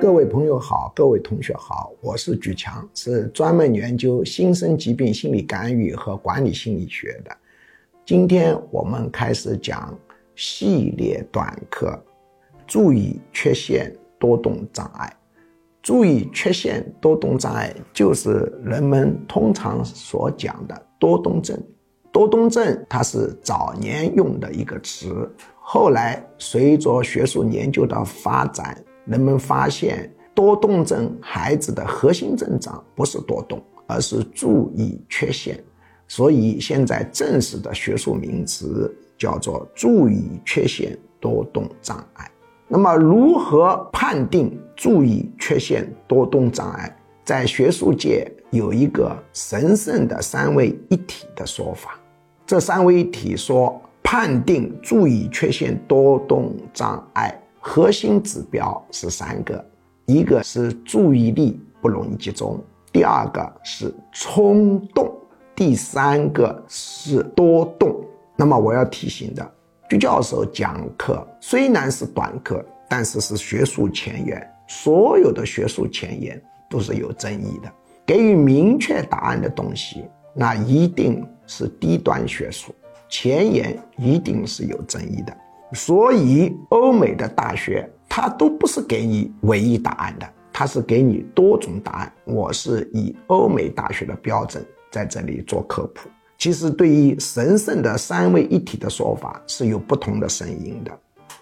各位朋友好，各位同学好，我是举强，是专门研究新生疾病心理干预和管理心理学的。今天我们开始讲系列短课，注意缺陷多动障碍。注意缺陷多动障碍就是人们通常所讲的多动症。多动症它是早年用的一个词，后来随着学术研究的发展。人们发现多动症孩子的核心症状不是多动，而是注意缺陷，所以现在正式的学术名词叫做注意缺陷多动障碍。那么，如何判定注意缺陷多动障碍？在学术界有一个神圣的三位一体的说法。这三位一体说，判定注意缺陷多动障碍。核心指标是三个，一个是注意力不容易集中，第二个是冲动，第三个是多动。那么我要提醒的，鞠教授讲课虽然是短课，但是是学术前沿，所有的学术前沿都是有争议的。给予明确答案的东西，那一定是低端学术，前沿一定是有争议的。所以，欧美的大学它都不是给你唯一答案的，它是给你多种答案。我是以欧美大学的标准在这里做科普。其实，对于神圣的三位一体的说法是有不同的声音的。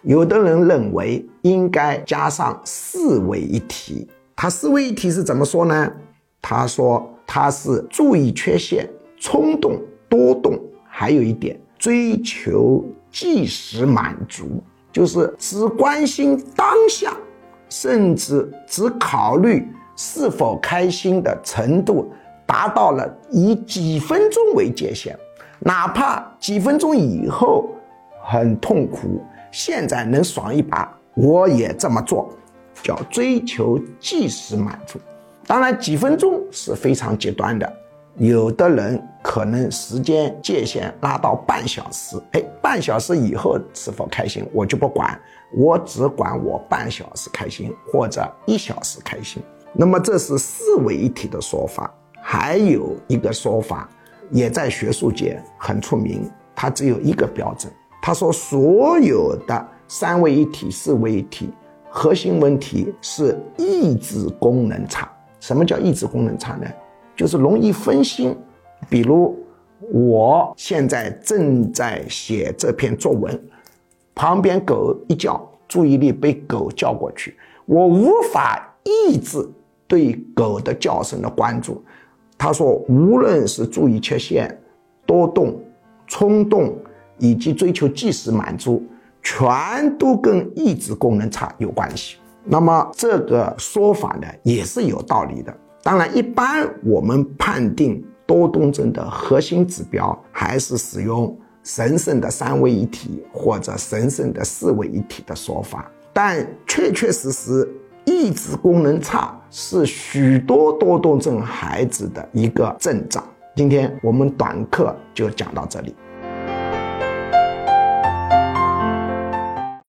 有的人认为应该加上四位一体。他四位一体是怎么说呢？他说他是注意缺陷、冲动、多动，还有一点追求。即时满足就是只关心当下，甚至只考虑是否开心的程度达到了以几分钟为界限，哪怕几分钟以后很痛苦，现在能爽一把，我也这么做，叫追求即时满足。当然，几分钟是非常极端的。有的人可能时间界限拉到半小时，哎，半小时以后是否开心我就不管，我只管我半小时开心或者一小时开心。那么这是四位一体的说法，还有一个说法也在学术界很出名，它只有一个标准，他说所有的三位一体、四位一体核心问题是抑制功能差。什么叫抑制功能差呢？就是容易分心，比如我现在正在写这篇作文，旁边狗一叫，注意力被狗叫过去，我无法抑制对狗的叫声的关注。他说，无论是注意缺陷、多动、冲动，以及追求即时满足，全都跟抑制功能差有关系。那么这个说法呢，也是有道理的。当然，一般我们判定多动症的核心指标还是使用神圣的三位一体或者神圣的四位一体的说法，但确确实实，抑制功能差是许多多动症孩子的一个症状。今天我们短课就讲到这里。